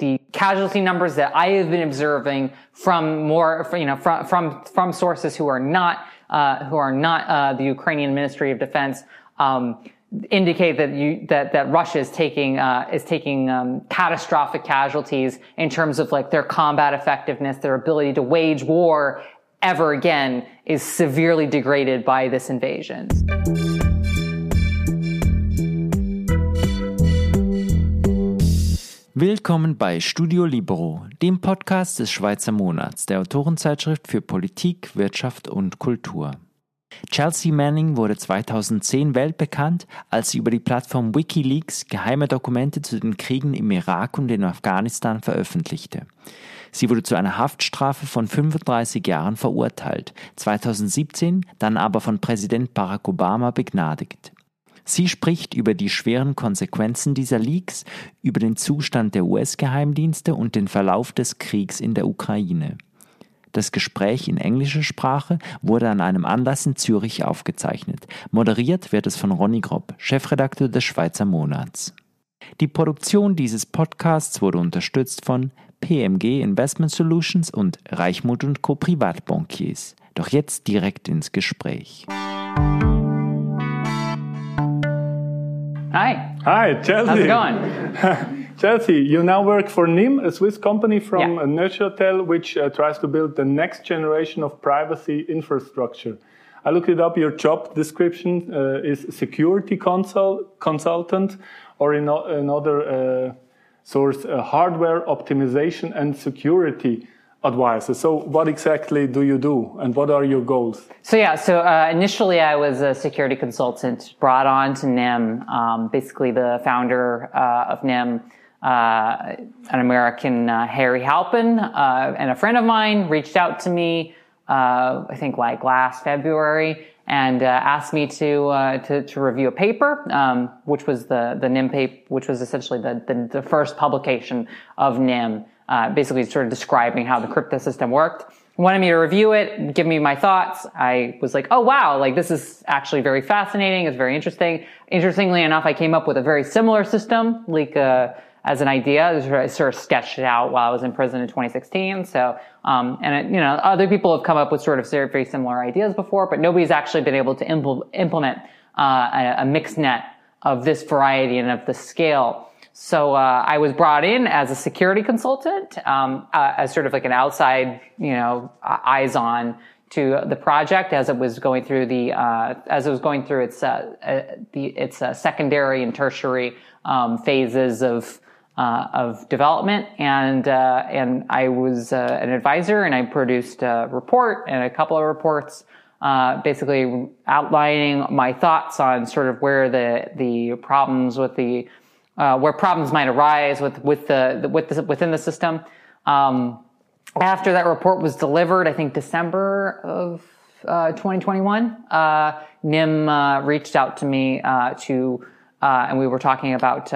the casualty numbers that I have been observing from more, you know, from from from sources who are not uh, who are not uh, the Ukrainian Ministry of Defense. Um, indicate that you that that Russia is taking uh, is taking um, catastrophic casualties in terms of like their combat effectiveness, their ability to wage war ever again is severely degraded by this invasion. Willkommen bei Studio Libero, dem Podcast des Schweizer Monats, der Autorenzeitschrift für Politik, Wirtschaft und Kultur. Chelsea Manning wurde 2010 weltbekannt, als sie über die Plattform Wikileaks geheime Dokumente zu den Kriegen im Irak und in Afghanistan veröffentlichte. Sie wurde zu einer Haftstrafe von 35 Jahren verurteilt, 2017 dann aber von Präsident Barack Obama begnadigt. Sie spricht über die schweren Konsequenzen dieser Leaks, über den Zustand der US-Geheimdienste und den Verlauf des Kriegs in der Ukraine. Das Gespräch in englischer Sprache wurde an einem Anlass in Zürich aufgezeichnet. Moderiert wird es von Ronny Grob, Chefredakteur des Schweizer Monats. Die Produktion dieses Podcasts wurde unterstützt von PMG Investment Solutions und Reichmut Co. Privatbankiers. Doch jetzt direkt ins Gespräch. Hi. Hi, Chelsea. How's it going? Chelsea, you now work for Nym, a Swiss company from Yeah. Neuchâtel, which uh, tries to build the next generation of privacy infrastructure. I looked it up. Your job description uh, is security consult, consultant, or in another uh, source, uh, hardware optimization and security advisor. So, what exactly do you do, and what are your goals? So yeah, so uh, initially I was a security consultant brought on to Nym. Um, basically, the founder uh, of Nym, uh, an American uh, Harry Halpin, uh, and a friend of mine reached out to me. Uh, I think like last February, and asked me to, uh, to to review a paper, um, which was the the Nym paper, which was essentially the the, the first publication of Nym, uh, basically sort of describing how the crypto system worked wanted me to review it, give me my thoughts. I was like, oh wow, like this is actually very fascinating. It's very interesting. Interestingly enough, I came up with a very similar system, like uh, as an idea. I sort of sketched it out while I was in prison in 2016. So, um, and it, you know, other people have come up with sort of very, very similar ideas before, but nobody's actually been able to impl- implement uh, a, a mixnet of this variety and of the scale. So uh, I was brought in as a security consultant, um, uh, as sort of like an outside, you know, uh, eyes on to the project as it was going through the uh, as it was going through its uh, uh, the its uh, secondary and tertiary um, phases of uh, of development, and uh, and I was an advisor, and I produced a report and a couple of reports uh, basically outlining my thoughts on sort of where the the problems with the uh, where problems might arise with with the, with the within the system. Um, after that report was delivered, I think December of uh, 2021, uh, Nym uh, reached out to me uh, to, uh, and we were talking about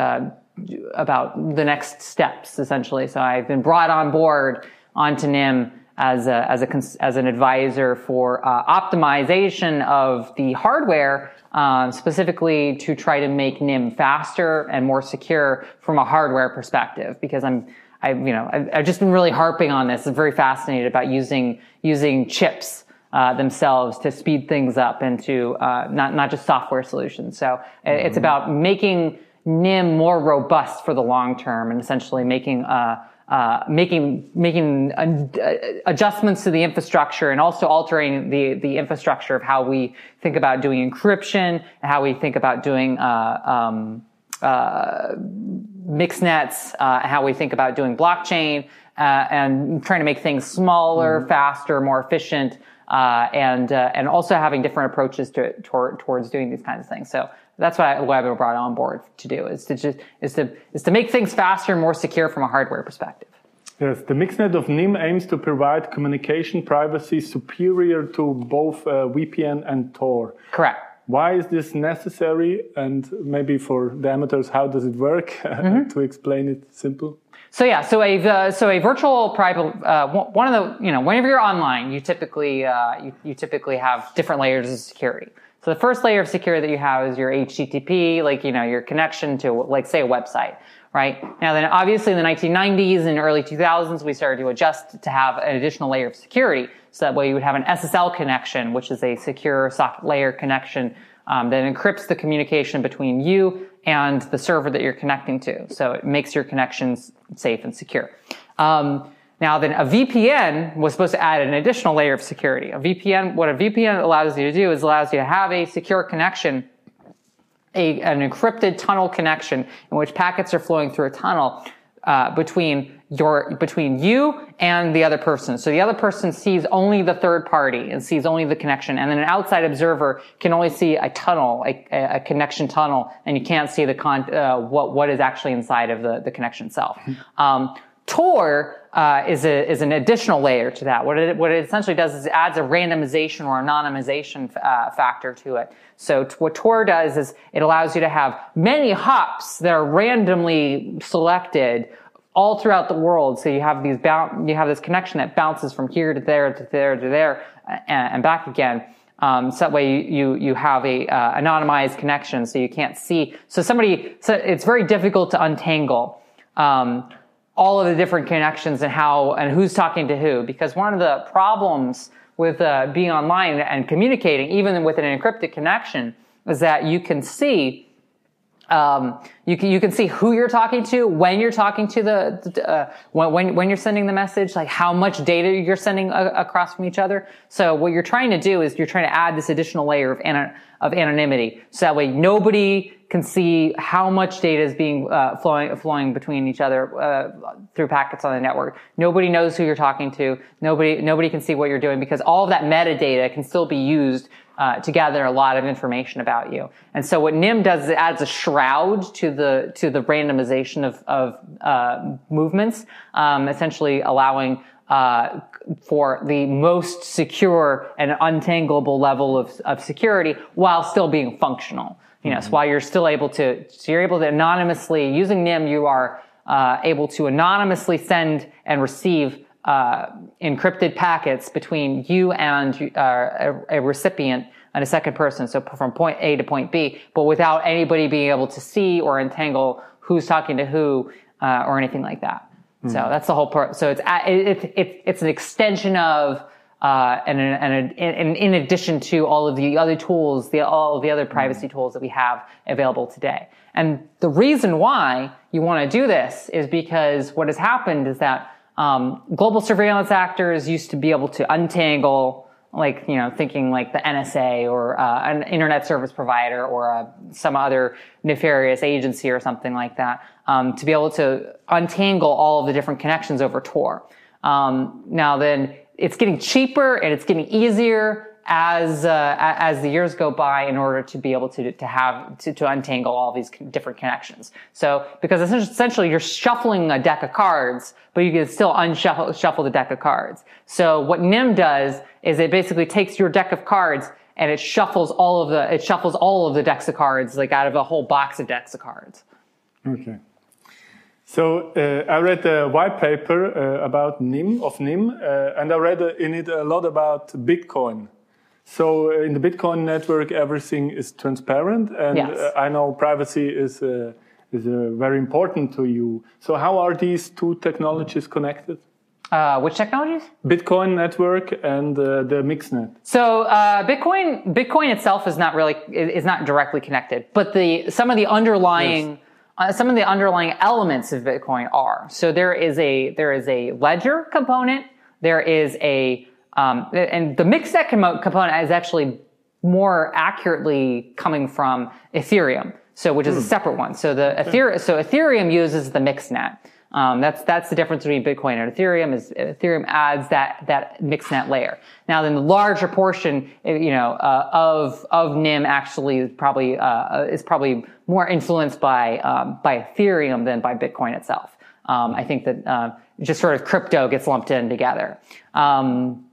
about the next steps essentially. So I've been brought on board onto Nym as a, as a cons- as an advisor for uh, optimization of the hardware, um, specifically to try to make Nym faster and more secure from a hardware perspective. Because I'm I you know I've, I've just been really harping on this. I'm very fascinated about using using chips uh, themselves to speed things up and to uh, not not just software solutions. So uh, it's about making Nym more robust for the long term and essentially making uh, uh, making making uh, adjustments to the infrastructure and also altering the the infrastructure of how we think about doing encryption and how we think about doing uh, um, uh, mixnets, uh, how we think about doing blockchain, uh, and trying to make things smaller, faster, more efficient, uh, and uh, and also having different approaches to toward, towards doing these kinds of things. So that's what, I, what I've been brought on board to do is to just is to is to make things faster and more secure from a hardware perspective. Yes, the mixnet of Nym aims to provide communication privacy superior to both uh, VPN and Tor. Correct. Why is this necessary? And maybe for the amateurs, how does it work? to explain it simple. So yeah, so a uh, so a virtual private uh, one one of the you know whenever you're online, you typically uh, you, you typically have different layers of security. So the first layer of security that you have is your HTTP, like you know your connection to like say a website, right? Now then obviously in the 1990s and early 2000s, we started to adjust to have an additional layer of security. So that way you would have an SSL connection, which is a secure socket layer connection um, that encrypts the communication between you and the server that you're connecting to. So it makes your connections safe and secure. Um, now then a VPN was supposed to add an additional layer of security. A VPN, what a VPN allows you to do is allows you to have a secure connection, a, an encrypted tunnel connection in which packets are flowing through a tunnel uh, between your between you and the other person. So the other person sees only the third party and sees only the connection, and then an outside observer can only see a tunnel, a, a connection tunnel, and you can't see the con uh, what what is actually inside of the the connection itself. Um, Tor uh, is a, is an additional layer to that. What it what it essentially does is it adds a randomization or anonymization uh, factor to it. So what Tor does is it allows you to have many hops that are randomly selected all throughout the world. So you have these you have this connection that bounces from here to there to there to there and, and back again. Um, so that way you, you, have a uh, anonymized connection, so you can't see. So somebody, so it's very difficult to untangle um, all of the different connections and how and who's talking to who. Because one of the problems with uh, being online and communicating, even with an encrypted connection, is that you can see um, you can you can see who you're talking to when you're talking to the uh, when when you're sending the message, like how much data you're sending a- across from each other. So what you're trying to do is you're trying to add this additional layer of an- of anonymity, so that way nobody can see how much data is being uh, flowing flowing between each other uh, through packets on the network. Nobody knows who you're talking to. Nobody nobody can see what you're doing because all of that metadata can still be used uh, to gather a lot of information about you. And so what Nym does is it adds a shroud to the to the randomization of of uh, movements, um, essentially allowing uh, for the most secure and untangleable level of, of security while still being functional. You know, mm-hmm. so while you're still able to, so you're able to anonymously using Nym, you are uh, able to anonymously send and receive uh, encrypted packets between you and uh, a, a, recipient and a second person. So from point A to point B, but without anybody being able to see or entangle who's talking to who uh, or anything like that. Mm-hmm. So that's the whole part. So it's it's it, it's an extension of. Uh, and, and, and, in addition to all of the other tools, the, all of the other privacy mm-hmm. tools that we have available today. And the reason why you want to do this is because what has happened is that um, global surveillance actors used to be able to untangle, like, you know, thinking like the NSA or uh, an internet service provider or uh, some other nefarious agency or something like that, um, to be able to untangle all of the different connections over Tor. Um, now then, it's getting cheaper and it's getting easier as uh, as the years go by in order to be able to to have to, to untangle all these different connections. So because essentially you're shuffling a deck of cards, but you can still unshuffle shuffle the deck of cards. So what Nym does is it basically takes your deck of cards and it shuffles all of the it shuffles all of the decks of cards like out of a whole box of decks of cards. Okay. So uh, I read a white paper uh, about Nym of Nym, uh, and I read in it a lot about Bitcoin. So uh, in the Bitcoin network, everything is transparent, and yes. uh, I know privacy is uh, is uh, very important to you. So how are these two technologies connected? Uh, which technologies? Bitcoin network and uh, the Mixnet. So Bitcoin Bitcoin itself is not really is not directly connected, but the some of the underlying. Yes. some of the underlying elements of Bitcoin are. So there is a there is a ledger component. There is a um, and the mixed component is actually more accurately coming from Ethereum, so which is mm. a hmm. separate one. So the Ethereum, so Ethereum uses the mixnet. Um, that's that's the difference between Bitcoin and Ethereum. Is Ethereum adds that that mixnet layer. Now, then the larger portion, you know, uh, of of Nym actually is probably uh, is probably more influenced by um, by Ethereum than by Bitcoin itself. Um, I think that uh, just sort of crypto gets lumped in together. Um,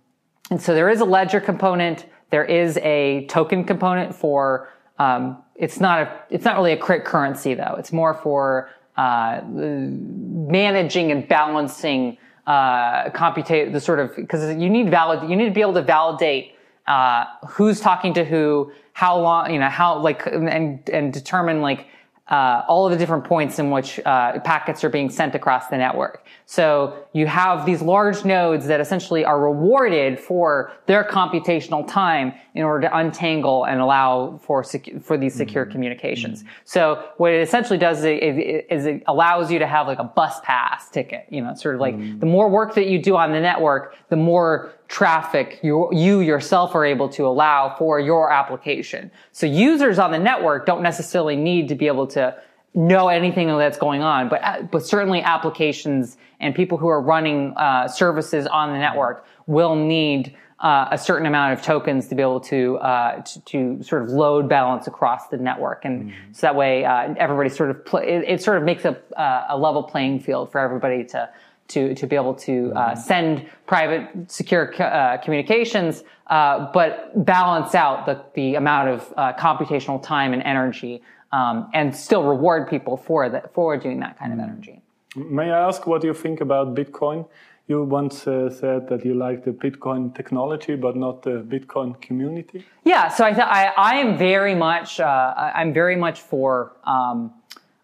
and so there is a ledger component. There is a token component for, um, it's not a, it's not really a currency though. It's more for, uh, managing and balancing, uh, the sort of, cause you need valid, you need to be able to validate, uh, who's talking to who, how long, you know, how, like, and, and determine like, uh, all of the different points in which uh, packets are being sent across the network. So you have these large nodes that essentially are rewarded for their computational time in order to untangle and allow for secu- for these secure mm-hmm. communications. Mm-hmm. So what it essentially does is it, is it, allows you to have like a bus pass ticket. You know, sort of like mm-hmm. the more work that you do on the network, the more traffic you, you yourself are able to allow for your application. So users on the network don't necessarily need to be able to know anything that's going on, but uh, but certainly applications and people who are running uh, services on the network will need uh, a certain amount of tokens to be able to, uh, to, to sort of load balance across the network, and mm-hmm. so that way uh, everybody sort of pl- it, it, sort of makes a, uh, a level playing field for everybody to to to be able to uh, mm-hmm. send private secure uh, communications, but balance out the the amount of computational time and energy, um, and still reward people for that for doing that kind of energy. May I ask what you think about Bitcoin? You once uh, said that you like the Bitcoin technology, but not the Bitcoin community. Yeah, so I, th- I, I am very much uh, I'm very much for um,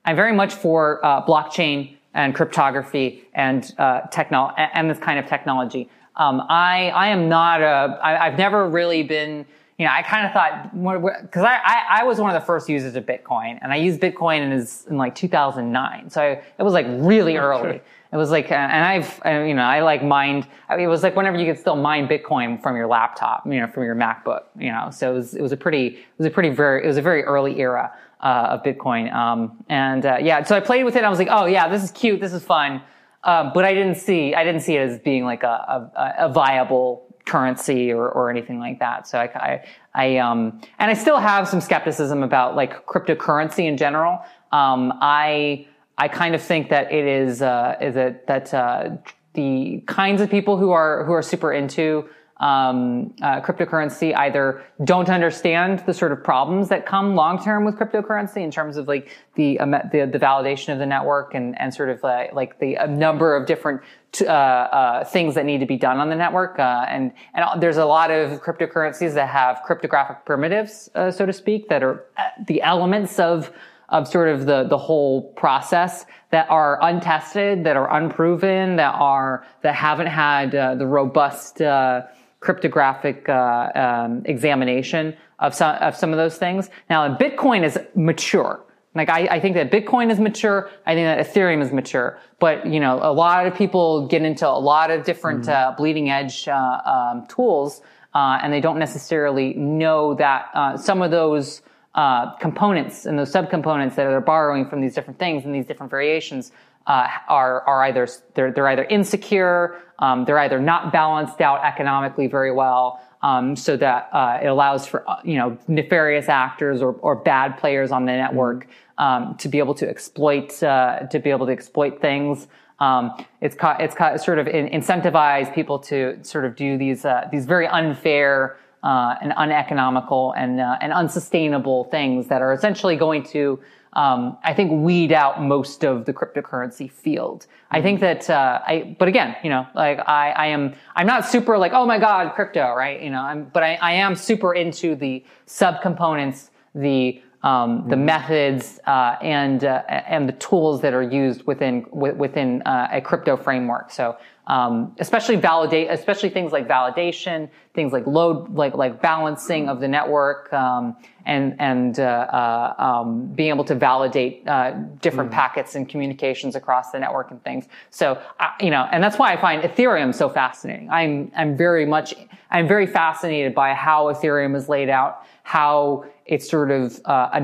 I'm very much for uh, blockchain and cryptography and uh, techno- and this kind of technology. Um, I I am not a I, I've never really been you know, I kind of thought because I, I, I, was one of the first users of Bitcoin, and I used Bitcoin in, in like 2009, so I, it was like really early. It was like, and I've, you know, I like mined. it was like whenever you could still mine Bitcoin from your laptop, you know, from your MacBook, you know. So it was, it was a pretty, it was a pretty very, it was a very early era uh, of Bitcoin. Um, and uh, yeah, so I played with it. I was like, oh yeah, this is cute, this is fun. Uh, but I didn't see, I didn't see it as being like a, a, a viable currency or, or anything like that. So I, I, I, um, and I still have some skepticism about like cryptocurrency in general. Um, I, I kind of think that it is, uh, is it that, uh, the kinds of people who are, who are super into um, uh, cryptocurrency either don't understand the sort of problems that come long term with cryptocurrency in terms of like the um, the, the, validation of the network and and sort of uh, like the number of different uh, uh, things that need to be done on the network uh, and and there's a lot of cryptocurrencies that have cryptographic primitives uh, so to speak that are the elements of of sort of the the whole process that are untested, that are unproven, that are that haven't had the robust uh, cryptographic uh, um, examination of some of some of those things. Now, Bitcoin is mature. Like I, I, think that Bitcoin is mature. I think that Ethereum is mature. But you know, a lot of people get into a lot of different mm uh, bleeding edge uh, um, tools, uh, and they don't necessarily know that uh, some of those uh, components and those subcomponents that they're borrowing from these different things and these different variations uh, are are either they're they're either insecure, um, they're either not balanced out economically very well, um, so that uh, it allows for uh, you know nefarious actors or, or bad players on the network um, to be able to exploit uh, to be able to exploit things. Um, it's ca- it's ca- sort of in- incentivize people to sort of do these uh, these very unfair uh, and uneconomical and and unsustainable things that are essentially going to um, I think weed out most of the cryptocurrency field. I think that, uh, I, but again, you know, like I, I am, I'm not super like, oh my God, crypto, right? You know, I'm, but I, I am super into the subcomponents, the, um, the mm-hmm. methods uh, and uh, and the tools that are used within within uh, a crypto framework. So um, especially validate, especially things like validation, things like load, like like balancing of the network, um, and and uh, uh, um, being able to validate uh, different mm. packets and communications across the network and things. So you know, and that's why I find Ethereum so fascinating. I'm I'm very much I'm very fascinated by how Ethereum is laid out, how it's sort of uh,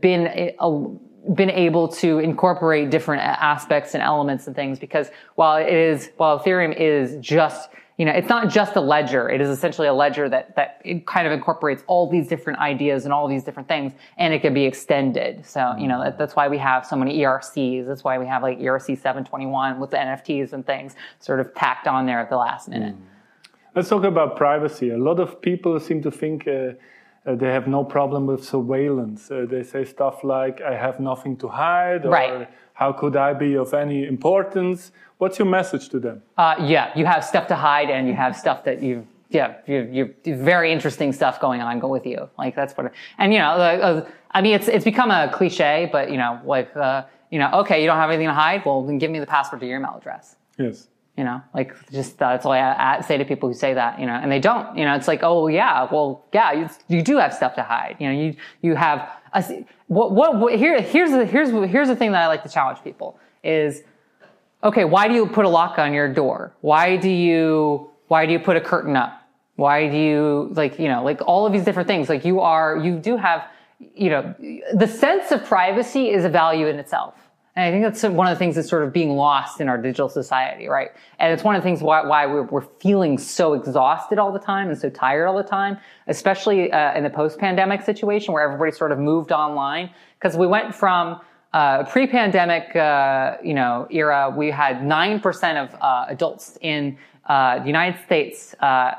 been a, a been able to incorporate different aspects and elements and things because while it is, while Ethereum is just, you know, it's not just a ledger. It is essentially a ledger that, that it kind of incorporates all these different ideas and all these different things and it can be extended. So, you know, that, that's why we have so many ERCs. That's why we have like ERC 721 with the NFTs and things sort of tacked on there at the last minute. Let's talk about privacy. A lot of people seem to think, uh, uh, they have no problem with surveillance. Uh, they say stuff like, I have nothing to hide, or right. how could I be of any importance? What's your message to them? Uh, yeah, you have stuff to hide and you have stuff that you yeah, you're, you're very interesting stuff going on go with you. Like that's what, and you know, uh, I mean, it's it's become a cliche, but you know, like uh, you know, okay, you don't have anything to hide. Well, then give me the password to your email address. Yes. You know, like just that's all I, I say to people who say that. You know, and they don't. You know, it's like, oh yeah, well yeah, you, you do have stuff to hide. You know, you you have a, what, what what here here's the here's here's the thing that I like to challenge people is okay, why do you put a lock on your door? Why do you why do you put a curtain up? Why do you like you know like all of these different things? Like you are you do have you know the sense of privacy is a value in itself. And I think that's one of the things that's sort of being lost in our digital society, right? And it's one of the things why, why we're, we're, feeling so exhausted all the time and so tired all the time, especially uh, in the post-pandemic situation where everybody sort of moved online. Because we went from uh, pre-pandemic, uh, you know, era, we had 9% of uh, adults in uh, the United States, uh,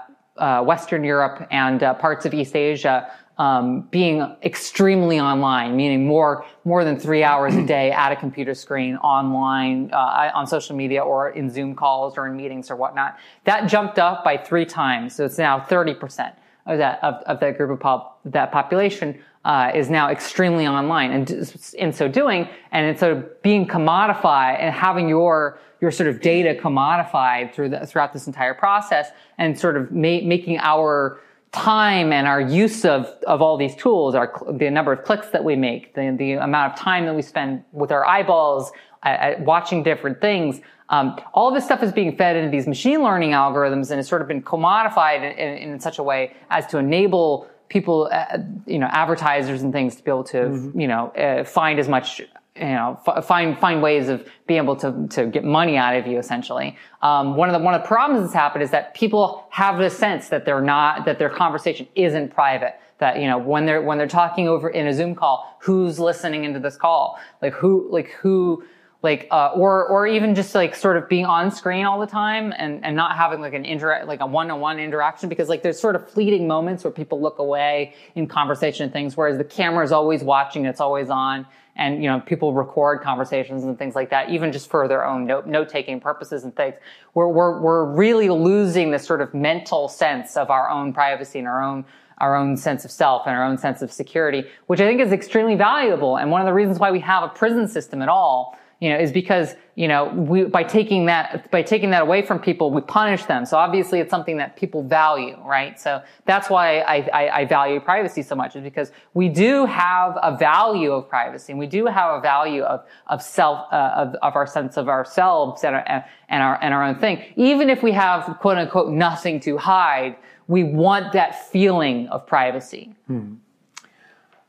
Western Europe, and parts of East Asia um, being extremely online, meaning more more than three hours a day at a computer screen, online, uh, on social media, or in Zoom calls or in meetings or whatnot. That jumped up by three times, so it's now thirty percent of that of, of that group of pop, that population uh, is now extremely online, and in so doing, and it's sort of being commodified and having your your sort of data commodified through the, throughout this entire process, and sort of ma- making our time and our use of, of all these tools, our, the number of clicks that we make, the, the amount of time that we spend with our eyeballs at, at watching different things, um, all of this stuff is being fed into these machine learning algorithms and it's sort of been commodified in, in, in such a way as to enable people, uh, you know, advertisers and things to be able to, mm-hmm. you know, uh, find as much you know, f- find find ways of being able to to get money out of you. Essentially, um, one of the one of the problems that's happened is that people have the sense that they're not that their conversation isn't private. That you know when they're when they're talking over in a Zoom call, who's listening into this call? Like who like who like uh, or or even just like sort of being on screen all the time and and not having like an interact like a one-on-one interaction because like there's sort of fleeting moments where people look away in conversation and things whereas the camera is always watching it's always on and you know people record conversations and things like that even just for their own note, note taking purposes and things. We're, we're we're really losing this sort of mental sense of our own privacy and our own our own sense of self and our own sense of security which i think is extremely valuable. And one of the reasons why we have a prison system at all you know, is because, you know, we, by taking that, by taking that away from people, we punish them. So obviously it's something that people value, right? So that's why I, I, I value privacy so much is because we do have a value of privacy and we do have a value of, of self, uh, of, of our sense of ourselves and our, and our, and our own thing. Even if we have quote unquote nothing to hide, we want that feeling of privacy. Hmm.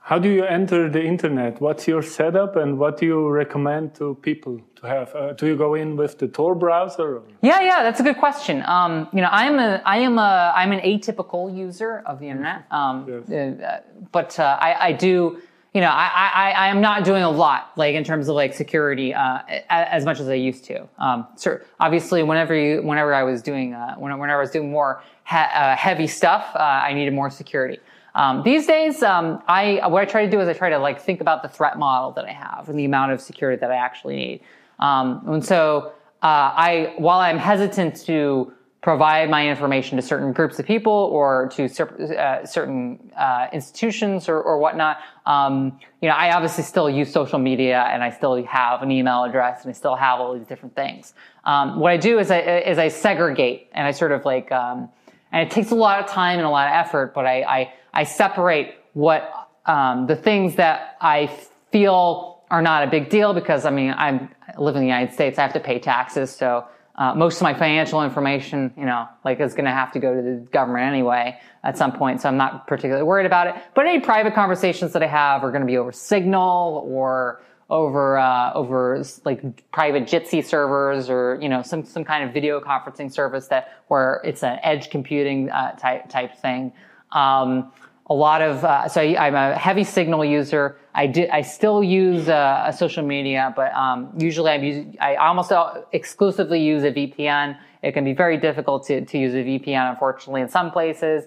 How do you enter the internet? What's your setup and what do you recommend to people to have? Uh, do you go in with the Tor browser? Yeah, yeah, that's a good question. Um, you know, I am a, I am a, I'm an atypical user of the internet. Um, yes. uh, but uh, I, I do, you know, I, I, I am not doing a lot, like in terms of like security, uh, as much as I used to. Um, so obviously, whenever you, whenever I was doing, uh, whenever I was doing more he- uh, heavy stuff, I needed more security. Um, these days, um, I what I try to do is I try to like think about the threat model that I have and the amount of security that I actually need. Um, and so, uh, I while I'm hesitant to provide my information to certain groups of people or to uh, certain uh, institutions or, or whatnot, um, you know, I obviously still use social media and I still have an email address and I still have all these different things. Um, what I do is I is I segregate and I sort of like um, and it takes a lot of time and a lot of effort, but I, I, I separate what, um, the things that I feel are not a big deal because I mean, I'm, I live in the United States, I have to pay taxes, so, uh, most of my financial information, you know, like is going to have to go to the government anyway at some point. So I'm not particularly worried about it. But any private conversations that I have are going to be over Signal or over uh, over like private Jitsi servers or you know some some kind of video conferencing service that where it's an edge computing uh, type type thing. Um, a lot of uh, so I, am a heavy Signal user. I did I still use uh, a social media, but um, usually I'm using, I almost exclusively use a VPN. It can be very difficult to, to use a VPN, unfortunately, in some places.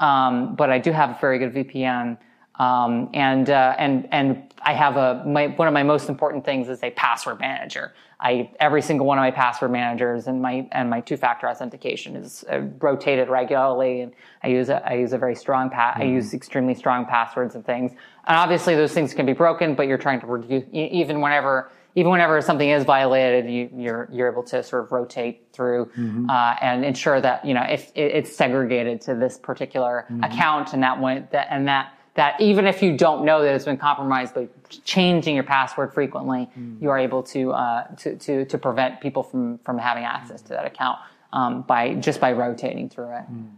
Um, but I do have a very good VPN Um, and uh, and and I have a my, one of my most important things is a password manager. I every single one of my password managers and my and my two factor authentication is uh, rotated regularly, and I use a I use a very strong pa- mm. I use extremely strong passwords and things. And obviously, those things can be broken, but you're trying to reduce even whenever even whenever something is violated, you, are you're, you're able to sort of rotate through mm-hmm. uh, and ensure that you know if it's segregated to this particular mm-hmm. account and that one that and that that even if you don't know that it's been compromised, but changing your password frequently, mm. you are able to, uh, to, to, to, prevent people from, from having access to that account um, by just by rotating through it. Mm.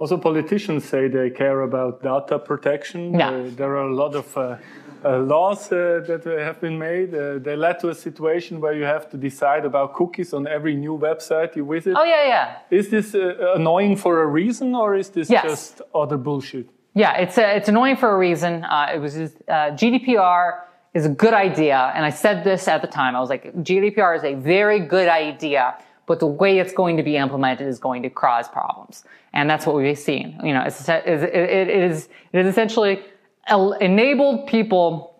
Also, politicians say they care about data protection. Yeah. Uh, there are a lot of uh, uh laws uh, that have been made. Uh, they led to a situation where you have to decide about cookies on every new website you visit. Oh, yeah, yeah. Is this annoying for a reason or is this yes. just other bullshit? Yeah, it's it's annoying for a reason. Uh, it was uh, GDPR is a good idea, and I said this at the time. I was like, GDPR is a very good idea, but the way it's going to be implemented is going to cause problems, and that's what we've seen. You know, it's, it, it is it is essentially enabled people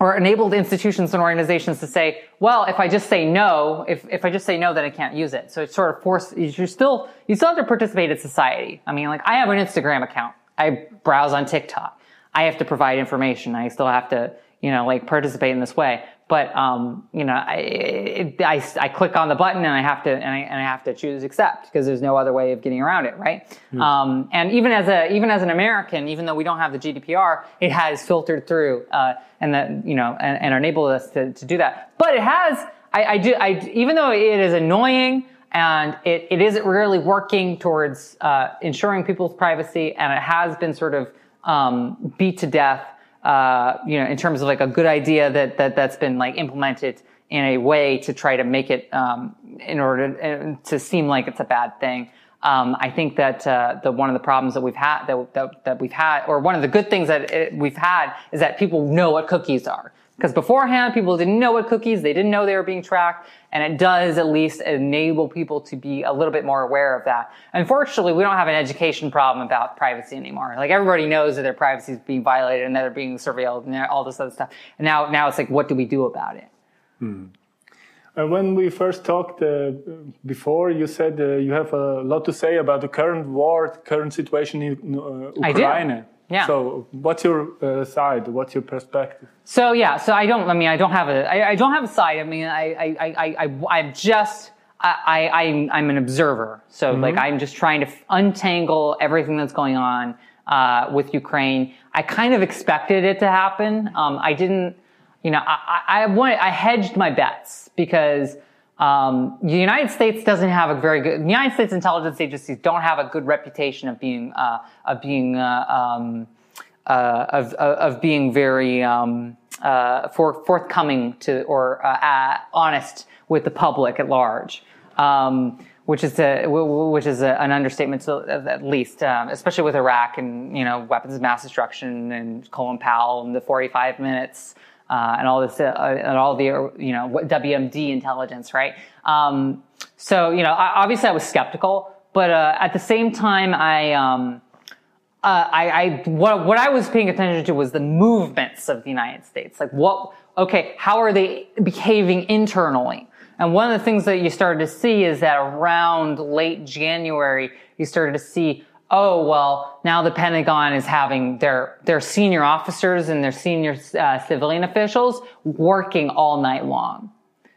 or enabled institutions and organizations to say, well, if I just say no, if, if I just say no, then I can't use it. So it's sort of forced, you're still, you still have to participate in society. I mean, like, I have an Instagram account. I browse on TikTok. I have to provide information. I still have to, you know, like participate in this way. But, um, you know, I, it, I, I, click on the button and I have to, and I, and I have to choose accept because there's no other way of getting around it, right? Mm. Um, and even as a, even as an American, even though we don't have the GDPR, it has filtered through, uh, and that, you know, and, and enabled us to, to do that. But it has, I, I do, I, even though it is annoying, and it, it isn't really working towards uh, ensuring people's privacy, and it has been sort of um, beat to death. Uh, you know, in terms of like a good idea that that that's been like implemented in a way to try to make it um, in order to, uh, to seem like it's a bad thing. Um, I think that uh, the one of the problems that we've had that, that, that we've had, or one of the good things that it, we've had, is that people know what cookies are. Because beforehand, people didn't know what cookies, they didn't know they were being tracked, and it does at least enable people to be a little bit more aware of that. Unfortunately, we don't have an education problem about privacy anymore. Like everybody knows that their privacy is being violated and that they're being surveilled and all this other stuff. And now, now it's like, what do we do about it? Hmm. Uh, when we first talked uh, before, you said uh, you have a lot to say about the current war, current situation in uh, Ukraine. I do. Yeah. So, what's your uh, side? What's your perspective? So yeah, so I don't. I mean, I don't have a. I, I don't have a side. I mean, I, I, I, I, I'm just. I, I, I'm an observer. So mm-hmm. like, I'm just trying to untangle everything that's going on uh, with Ukraine. I kind of expected it to happen. Um, I didn't. You know, I, I, I wanted. I hedged my bets because um, the United States doesn't have a very good. The United States intelligence agencies don't have a good reputation of being uh, of being uh, um, uh, of, of being very um, uh, for, forthcoming to or uh, honest with the public at large. Um, which is a, which is a, an understatement, to, at least, um, especially with Iraq and you know weapons of mass destruction and Colin Powell and the 45 minutes uh, and all this, uh, and all the, you know, WMD intelligence, right? Um, so, you know, obviously I was skeptical, but uh, at the same time, I, um, uh, I, I, what, what I was paying attention to was the movements of the United States. Like what, okay, how are they behaving internally? And one of the things that you started to see is that around late January, you started to see oh well now the pentagon is having their their senior officers and their senior uh, civilian officials working all night long.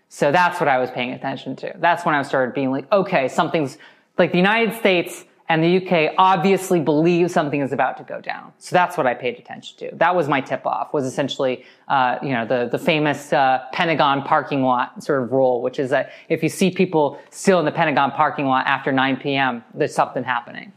So that's what i was paying attention to. That's when i started being like okay something's like the united states and the uk obviously believe something is about to go down. So that's what i paid attention to. That was my tip off was essentially uh, you know the, the famous uh, pentagon parking lot sort of rule which is that if you see people still in the pentagon parking lot after 9 p.m there's something happening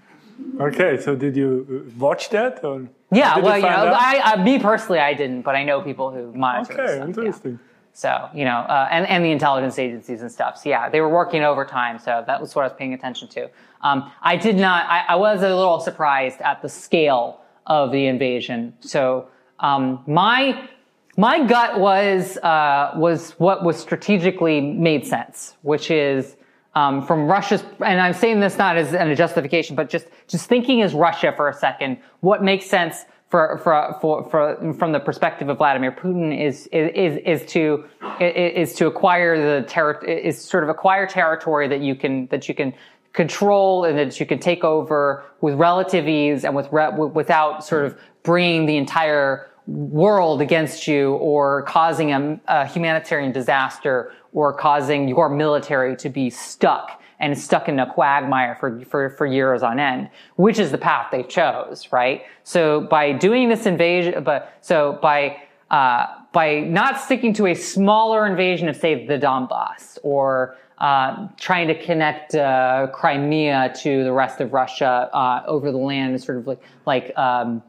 Okay, so did you watch that or? Yeah, well, you, know, I, I, me personally, I didn't, but I know people who monitor. Okay, stuff, interesting. Yeah. So you know, uh, and and the intelligence agencies and stuff. So yeah, they were working overtime, so that was what I was paying attention to. Um, I did not. I, I, was a little surprised at the scale of the invasion. So um, my my gut was uh, was what was strategically made sense, which is um, from Russia's, and I'm saying this not as a justification, but just just thinking as Russia for a second, what makes sense for, for, for, for, from the perspective of Vladimir Putin is, is, is to, is to acquire the ter- is sort of acquire territory that you can, that you can control and that you can take over with relative ease and with, re- without sort of bringing the entire world against you or causing a, a humanitarian disaster or causing your military to be stuck and stuck in a quagmire for, for, for years on end, which is the path they chose, right? So by doing this invasion, but so by, uh, by not sticking to a smaller invasion of, say, the Donbass or uh, trying to connect uh, Crimea to the rest of Russia uh, over the land, sort of like like um,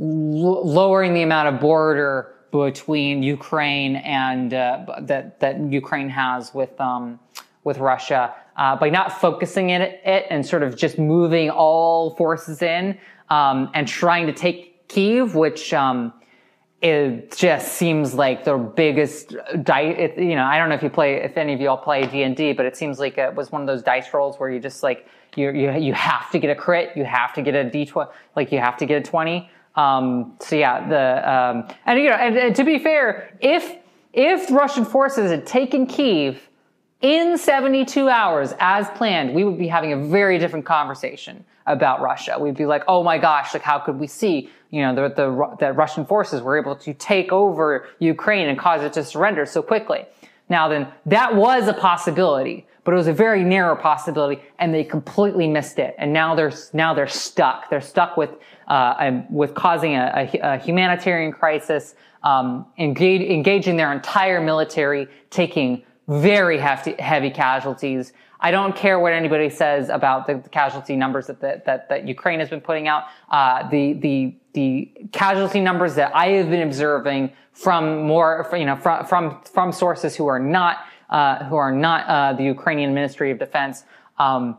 l- lowering the amount of border between Ukraine and uh, that that Ukraine has with um, with Russia uh, by not focusing in it, and sort of just moving all forces in um, and trying to take Kiev, which um, it just seems like the biggest dice. It, you know, I don't know if you play, if any of you all play D and D, but it seems like it was one of those dice rolls where you just like you you you have to get a crit, you have to get a D twenty, like you have to get a twenty. Um, so yeah, the um, and you know, and, and to be fair, if if Russian forces had taken Kiev in 72 hours as planned, we would be having a very different conversation about Russia. We'd be like, oh my gosh, like how could we see, you know, the, the, that Russian forces were able to take over Ukraine and cause it to surrender so quickly. Now then, that was a possibility, but it was a very narrow possibility and they completely missed it. And now they're, now they're stuck. They're stuck with, uh, with causing a, a, a humanitarian crisis, um, engage, engaging their entire military, taking very hefty, heavy casualties. I don't care what anybody says about the, the casualty numbers that, that, that, that, Ukraine has been putting out. Uh, the, the, the casualty numbers that I have been observing from more, you know, from, from, from sources who are not, uh, who are not, uh, the Ukrainian Ministry of Defense, um,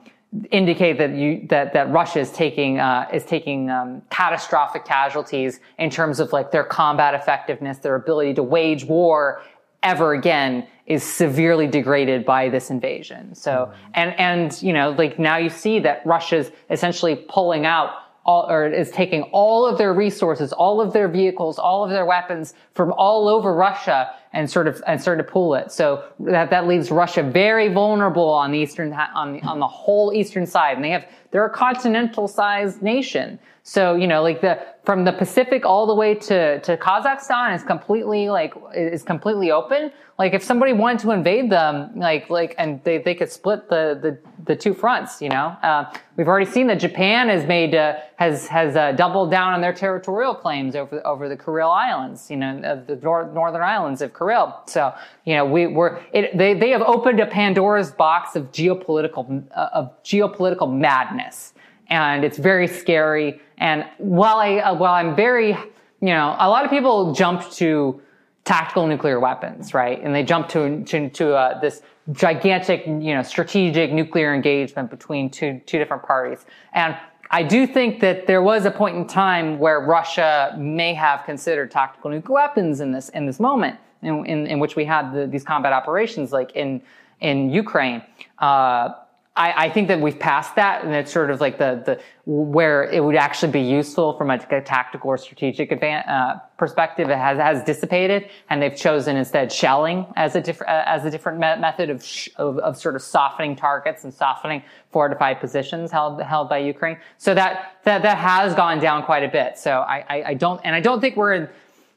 indicate that you that that Russia is taking uh, is taking um, catastrophic casualties in terms of like their combat effectiveness, their ability to wage war ever again is severely degraded by this invasion. So, mm-hmm. and, and, you know, like now you see that Russia's essentially pulling out all, or is taking all of their resources, all of their vehicles, all of their weapons from all over Russia and sort of, and sort of pull it. So that, that leaves Russia very vulnerable on the eastern, on the, on the whole eastern side. And they have, they're a continental sized nation. So, you know, like the, from the Pacific all the way to, to Kazakhstan is completely like, is completely open. Like if somebody wanted to invade them, like, like, and they, they could split the, the, the two fronts, you know, uh, we've already seen that Japan has made, uh, has, has, uh, doubled down on their territorial claims over, over the Kuril Islands, you know, the nor- northern islands of Kuril. So, you know, we were, it, they, they have opened a Pandora's box of geopolitical, uh, of geopolitical madness and it's very scary. And while I, uh, while I'm very, you know, a lot of people jump to tactical nuclear weapons, right? And they jump to, to, to uh, this gigantic, you know, strategic nuclear engagement between two, two different parties. And I do think that there was a point in time where Russia may have considered tactical nuclear weapons in this, in this moment in, in, in which we had the, these combat operations like in, in Ukraine. Uh, I, I, think that we've passed that, and it's sort of like the the where it would actually be useful from a, a tactical or strategic advan- uh, perspective. It has has dissipated, and they've chosen instead shelling as a different uh, as a different me- method of, sh- of, of sort of softening targets and softening fortified positions held held by Ukraine. So that that that has gone down quite a bit. So I I, I don't and I don't think we're in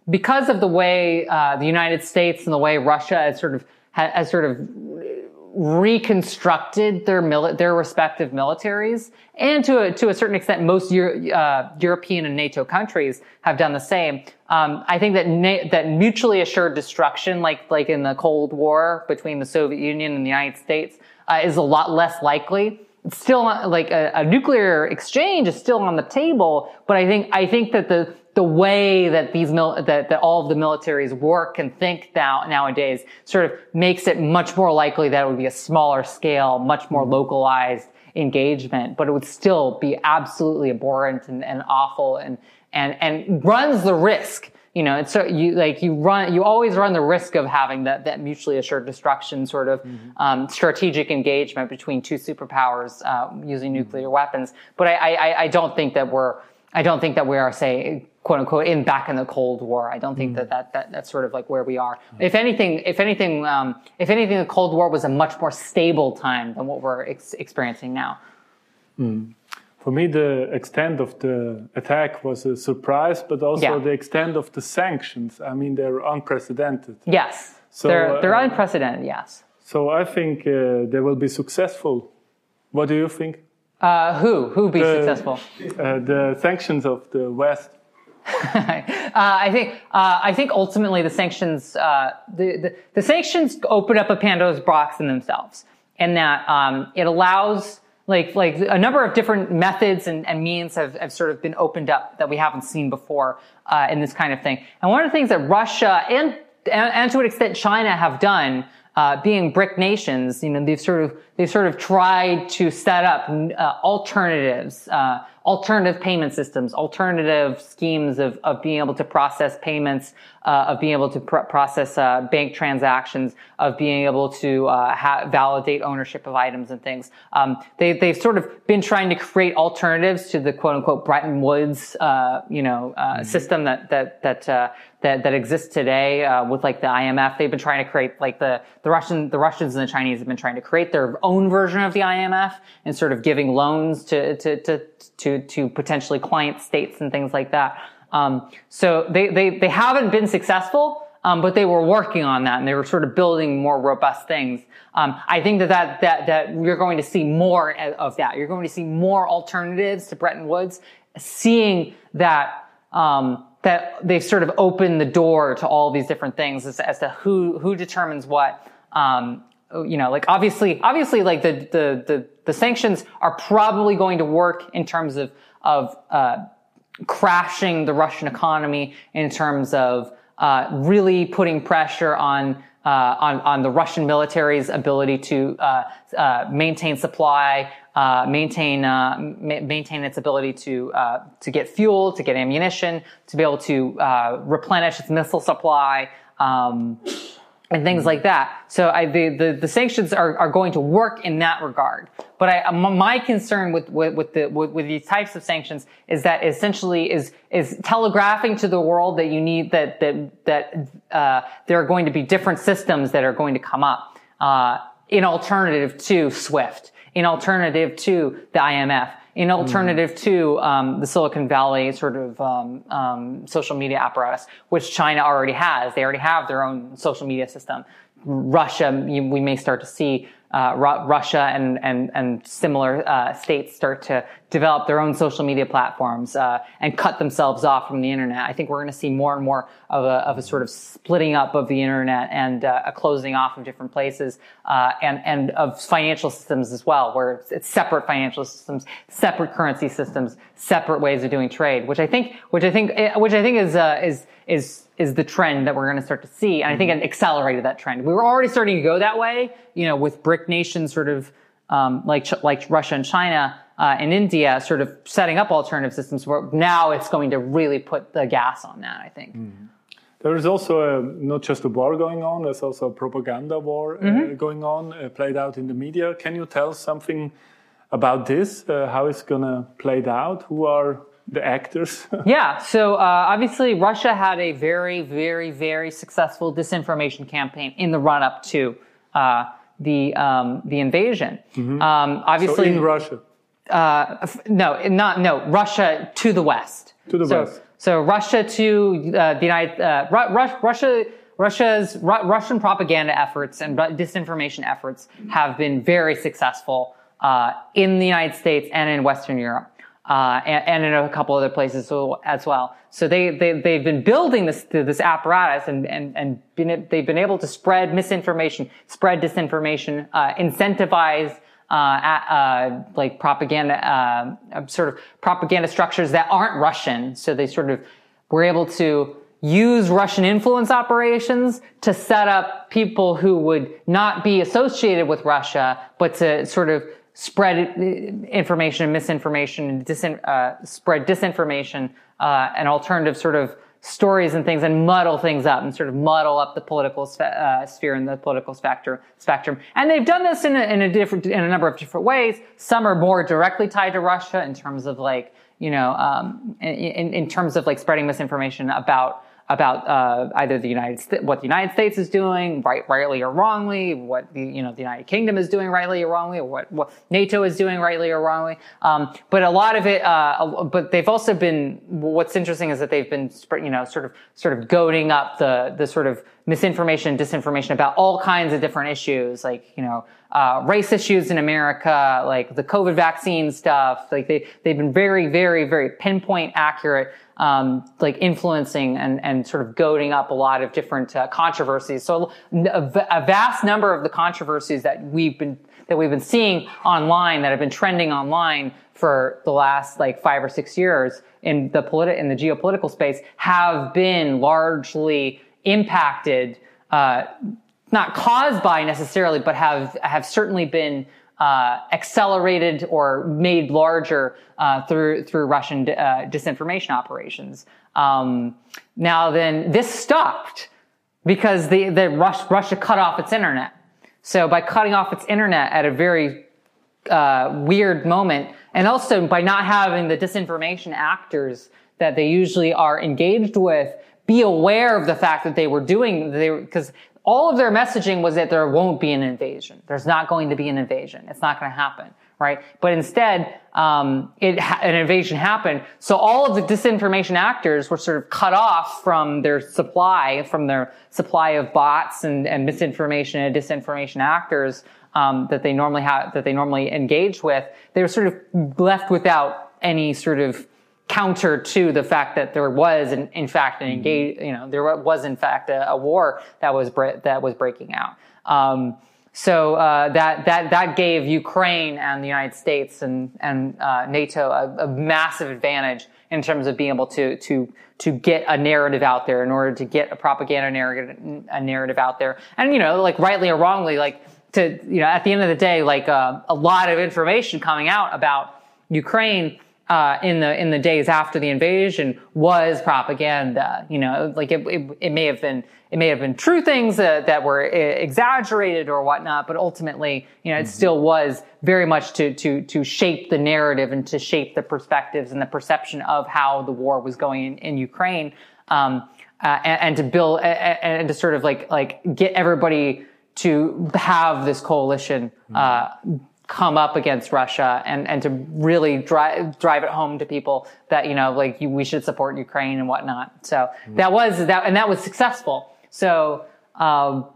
because of the way uh, the United States and the way Russia has sort of has sort of reconstructed their mili- their respective militaries, and to a, to a certain extent, most Euro- uh, European and NATO countries have done the same. Um, I think that na- that mutually assured destruction, like like in the Cold War between the Soviet Union and the United States, uh, is a lot less likely. It's still like a, a nuclear exchange is still on the table, but I think I think that the the way that these mil- that, that all of the militaries work and think now nowadays sort of makes it much more likely that it would be a smaller scale, much more localized engagement, but it would still be absolutely abhorrent and, and awful and and and runs the risk. You know, it's so you like you run you always run the risk of having that that mutually assured destruction sort of mm-hmm. um, strategic engagement between two superpowers uh, using nuclear weapons. But I, I I don't think that we're I don't think that we are say quote unquote in back in the Cold War. I don't think mm. that, that that that's sort of like where we are. If anything, if anything, um, if anything, the Cold War was a much more stable time than what we're ex- experiencing now. Mm. For me, the extent of the attack was a surprise, but also yeah. the extent of the sanctions. I mean, they're unprecedented. Yes, so, they're they're uh, unprecedented. Yes. So I think uh, they will be successful. What do you think? Uh, who who be the, successful? Uh, the sanctions of the West. Uh, I think uh, I think ultimately the sanctions uh, the, the, the sanctions open up a Pandora's box in themselves, and that um, it allows like like a number of different methods and, and means have, have sort of been opened up that we haven't seen before uh, in this kind of thing. And one of the things that Russia and and, and to an extent China have done uh, being BRIC nations, you know, they've sort of they've sort of tried to set up uh, alternatives, uh, alternative payment systems, alternative schemes of of being able to process payments, uh, of being able to pr- process uh, bank transactions, of being able to uh, ha- validate ownership of items and things. Um, they they've sort of been trying to create alternatives to the quote unquote Bretton Woods, you know, mm-hmm. system that that that that, that exists today uh, with like the IMF. They've been trying to create like the the Russian the Russians and the Chinese have been trying to create their own version of the IMF and sort of giving loans to to to to, to potentially client states and things like that. Um, so they, they they haven't been successful. Um, but they were working on that and they were sort of building more robust things. Um, I think that, that, that, that you're going to see more of that. You're going to see more alternatives to Bretton Woods, seeing that, um, that they've sort of opened the door to all these different things as, as to who who determines what. Um, you know, like obviously, obviously, like the, the the the sanctions are probably going to work in terms of of uh, crashing the Russian economy in terms of uh, really putting pressure on uh, on, on the Russian military's ability to uh, uh, maintain supply, uh, maintain uh, ma- maintain its ability to uh, to get fuel, to get ammunition, to be able to replenish its missile supply. Um, and things like that. So I, the, the, the, sanctions are, are going to work in that regard. But I, my concern with, with, with the, with, with, these types of sanctions is that essentially is, is telegraphing to the world that you need, that, that, that, uh, there are going to be different systems that are going to come up, uh, in alternative to SWIFT, in alternative to the IMF in alternative mm. to um, the Silicon Valley sort of um, um, social media apparatus, which China already has. They already have their own social media system. Russia, we may start to see uh, Russia and, and, and similar uh, states start to develop their own social media platforms uh, and cut themselves off from the internet. I think we're going to see more and more of a, of a sort of splitting up of the internet and uh, a closing off of different places uh, and, and of financial systems as well, where it's, it's, separate financial systems, separate currency systems, separate ways of doing trade, which I think, which I think, eh, which I think is, uh, is, is is the trend that we're going to start to see. And I think it accelerated that trend. We were already starting to go that way, you know, with BRIC nations sort of, um, like, like Russia and China, uh, and India sort of setting up alternative systems where now it's going to really put the gas on that, I think. Mm. There is also a, not just a war going on, there's also a propaganda war uh, mm-hmm. going on, uh, played out in the media. Can you tell something about this? Uh, how it's going to play out? Who are the actors? yeah, so uh, obviously Russia had a very, very, very successful disinformation campaign in the run up to uh, the um, the invasion. Mm-hmm. Um, obviously, so in Russia. Uh, no, not no. Russia to the west. To the so, west. So Russia to uh, the United uh, Ru- Russia. Russia's Ru- Russian propaganda efforts and disinformation efforts have been very successful uh, in the United States and in Western Europe uh, and, and, in a couple other places as well. So they, they, they've been building this, this apparatus and, and, and been, they've been able to spread misinformation, spread disinformation, uh, incentivize, uh, uh like propaganda, uh, sort of propaganda structures that aren't Russian. So they sort of were able to use Russian influence operations to set up people who would not be associated with Russia, but to sort of spread information and misinformation and disin, uh, spread disinformation uh, and alternative sort of stories and things and muddle things up and sort of muddle up the political uh, sphere and the political spectrum. Spectrum, and they've done this in a, in a different in a number of different ways. Some are more directly tied to Russia in terms of like you know, um, in, in terms of like spreading misinformation about about uh, either the United St- what the United States is doing, right, rightly or wrongly, what the you know the United Kingdom is doing rightly or wrongly, or what, what NATO is doing rightly or wrongly. Um, but a lot of it, uh, but they've also been. What's interesting is that they've been you know sort of sort of goading up the the sort of misinformation, disinformation about all kinds of different issues, like you know uh, race issues in America, like the COVID vaccine stuff. Like they they've been very very very pinpoint accurate um, like influencing and, and sort of goading up a lot of different uh, controversies. So a, a, vast number of the controversies that we've been that we've been seeing online that have been trending online for the last like five or six years in the politi- in the geopolitical space have been largely impacted, uh, not caused by necessarily, but have have certainly been uh, accelerated or made larger uh, through through Russian uh, disinformation operations. Um, now, then, this stopped because the, the Rus- Russia cut off its internet. So, by cutting off its internet at a very uh, weird moment, and also by not having the disinformation actors that they usually are engaged with be aware of the fact that they were doing they because all of their messaging was that there won't be an invasion. There's not going to be an invasion. It's not going to happen, right? But instead, um, it an invasion happened. So all of the disinformation actors were sort of cut off from their supply, from their supply of bots and, and misinformation and disinformation actors um, that they normally have that they normally engage with. They were sort of left without any sort of counter to the fact that there was in, in fact an engage, you know, there was in fact a, a war that was bre- that was breaking out. Um, so uh, that that that gave Ukraine and the United States and and uh, NATO a, a, massive advantage in terms of being able to to to get a narrative out there in order to get a propaganda narrative a narrative out there. And you know, like rightly or wrongly, like to you know, at the end of the day, like uh, a lot of information coming out about Ukraine uh, in the in the days after the invasion was propaganda. You know, like it, it, it may have been it may have been true things that, that were exaggerated or whatnot, but ultimately, you know, it mm-hmm. still was very much to to to shape the narrative and to shape the perspectives and the perception of how the war was going in, in Ukraine, um, uh, and, and, to build and, and to sort of like like get everybody to have this coalition. Uh, come up against Russia and, and to really drive, drive it home to people that, you know, like you, we should support Ukraine and whatnot. So mm-hmm. that was that, and that was successful. So, um,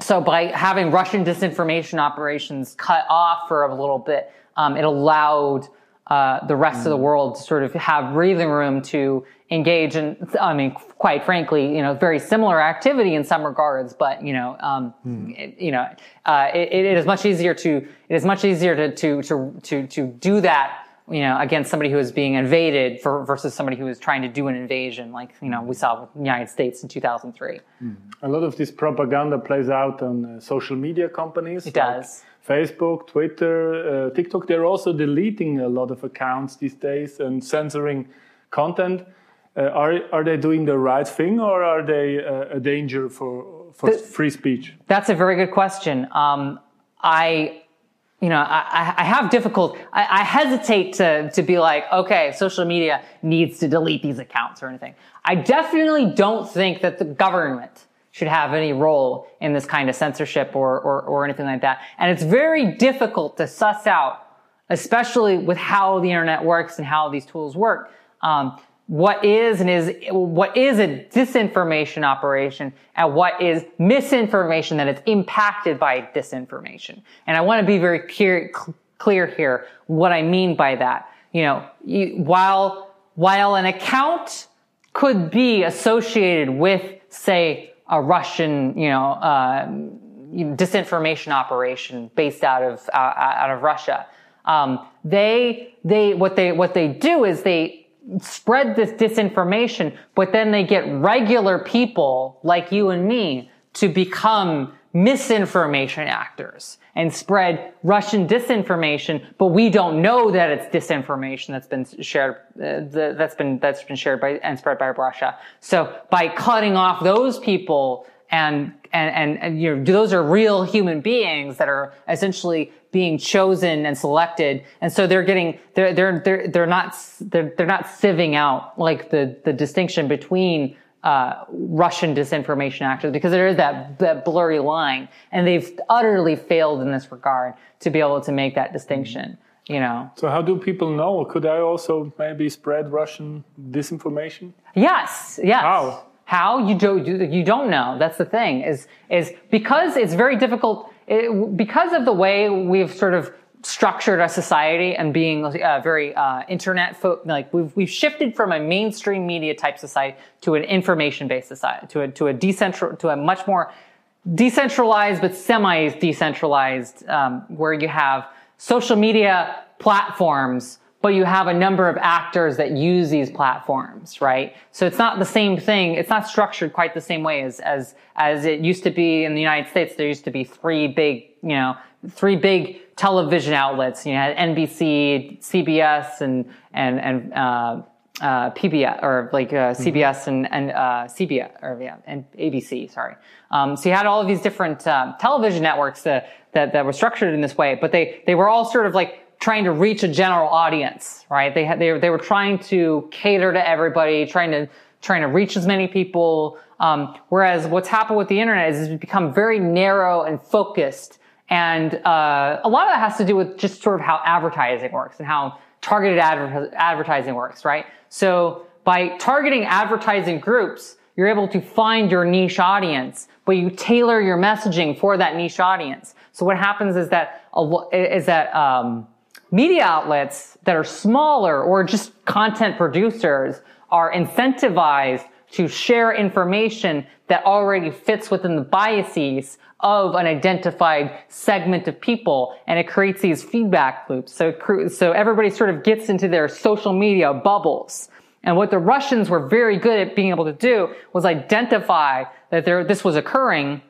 so by having Russian disinformation operations cut off for a little bit, um, it allowed uh, the rest mm. of the mm. world to sort of have breathing room to engage in, I mean, quite frankly, you know, very similar activity in some regards, but, you know, um, mm. it, you know, uh, it, it is much easier to, it is much easier to, to, to, to, to do that you know, against somebody who is being invaded for, versus somebody who is trying to do an invasion, like you know we saw with the United States in 2003. Mm. A lot of this propaganda plays out on uh, social media companies. It does. Facebook, Twitter, uh, TikTok, they're also deleting a lot of accounts these days and censoring content. Uh, are, are they doing the right thing or are they uh, a danger for, for the, free speech? That's a very good question. Um, I, you know, I, I have difficult, I, I, hesitate to, to be like, okay, social media needs to delete these accounts or anything. I definitely don't think that the government should have any role in this kind of censorship or, or, or anything like that. And it's very difficult to suss out, especially with how the internet works and how these tools work. Um, what is and is what is a disinformation operation and what is misinformation that is impacted by disinformation. And I want to be very clear, clear here what I mean by that. You know, you, while while an account could be associated with, say, a Russian, you know, uh, disinformation operation based out of uh, out of Russia. Um, they they what they what they do is they spread this disinformation, but then they get regular people like you and me to become misinformation actors and spread Russian disinformation, but we don't know that it's disinformation that's been shared, uh, that's been, that's been shared by and spread by Russia. So by cutting off those people and and and, and you know those are real human beings that are essentially being chosen and selected and so they're getting they're they're they're, they're not they're, they're not sieving out like the the distinction between uh, Russian disinformation actors because there is that, that blurry line, and they've utterly failed in this regard to be able to make that distinction. You know. So how do people know? Could I also maybe spread Russian disinformation? Yes. Yes. How? How you don't you, you don't know. That's the thing. Is is because it's very difficult. It, because of the way we've sort of structured our society and being uh, very uh, internet fo- like we've we've shifted from a mainstream media type society to an information based society to a to a decentral to a much more decentralized but semi decentralized um, where you have social media platforms but you have a number of actors that use these platforms, right? So it's not the same thing. It's not structured quite the same way as, as, as it used to be in the United States. There used to be three big, you know, three big television outlets. You had NBC, CBS, and, and, and, uh, uh, PBS or like uh, CBS mm-hmm. and and uh, CBS or yeah and ABC. Sorry. Um, so you had all of these different uh, television networks that, that that were structured in this way, but they they were all sort of like trying to reach a general audience, right? They had, they, they were trying to cater to everybody, trying to, trying to reach as many people. Um, whereas what's happened with the internet is it's become very narrow and focused. And, uh, a lot of that has to do with just sort of how advertising works and how targeted adver- advertising works, right? So by targeting advertising groups, you're able to find your niche audience, but you tailor your messaging for that niche audience. So what happens is that, is that, um, media outlets that are smaller or just content producers are incentivized to share information that already fits within the biases of an identified segment of people and it creates these feedback loops. So so everybody sort of gets into their social media bubbles. And what the Russians were very good at being able to do was identify that there this was occurring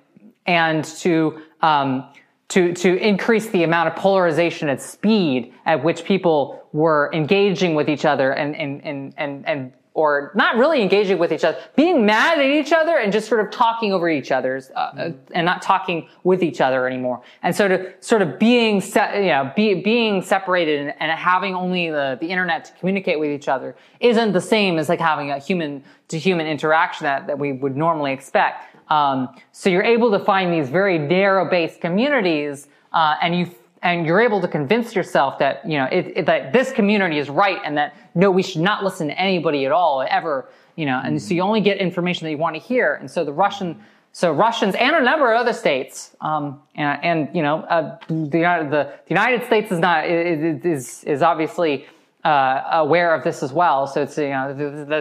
and to um, to, to increase the amount of polarization at speed at which people were engaging with each other and, and, and, and, and or not really engaging with each other, being mad at each other and just sort of talking over each other's, uh, mm-hmm. and not talking with each other anymore. And so to sort of being, se- you know, be, being separated and, and, having only the, the internet to communicate with each other isn't the same as like having a human to human interaction that, that we would normally expect. Um, so you're able to find these very narrow-based communities, uh, and you and you're able to convince yourself that you know it, it, that this community is right, and that no, we should not listen to anybody at all ever. You know, and so you only get information that you want to hear. And so the Russian, so Russians and a number of other states, um, and, and you know, uh, the, the, the United States is not is is obviously uh, aware of this as well. So it's you know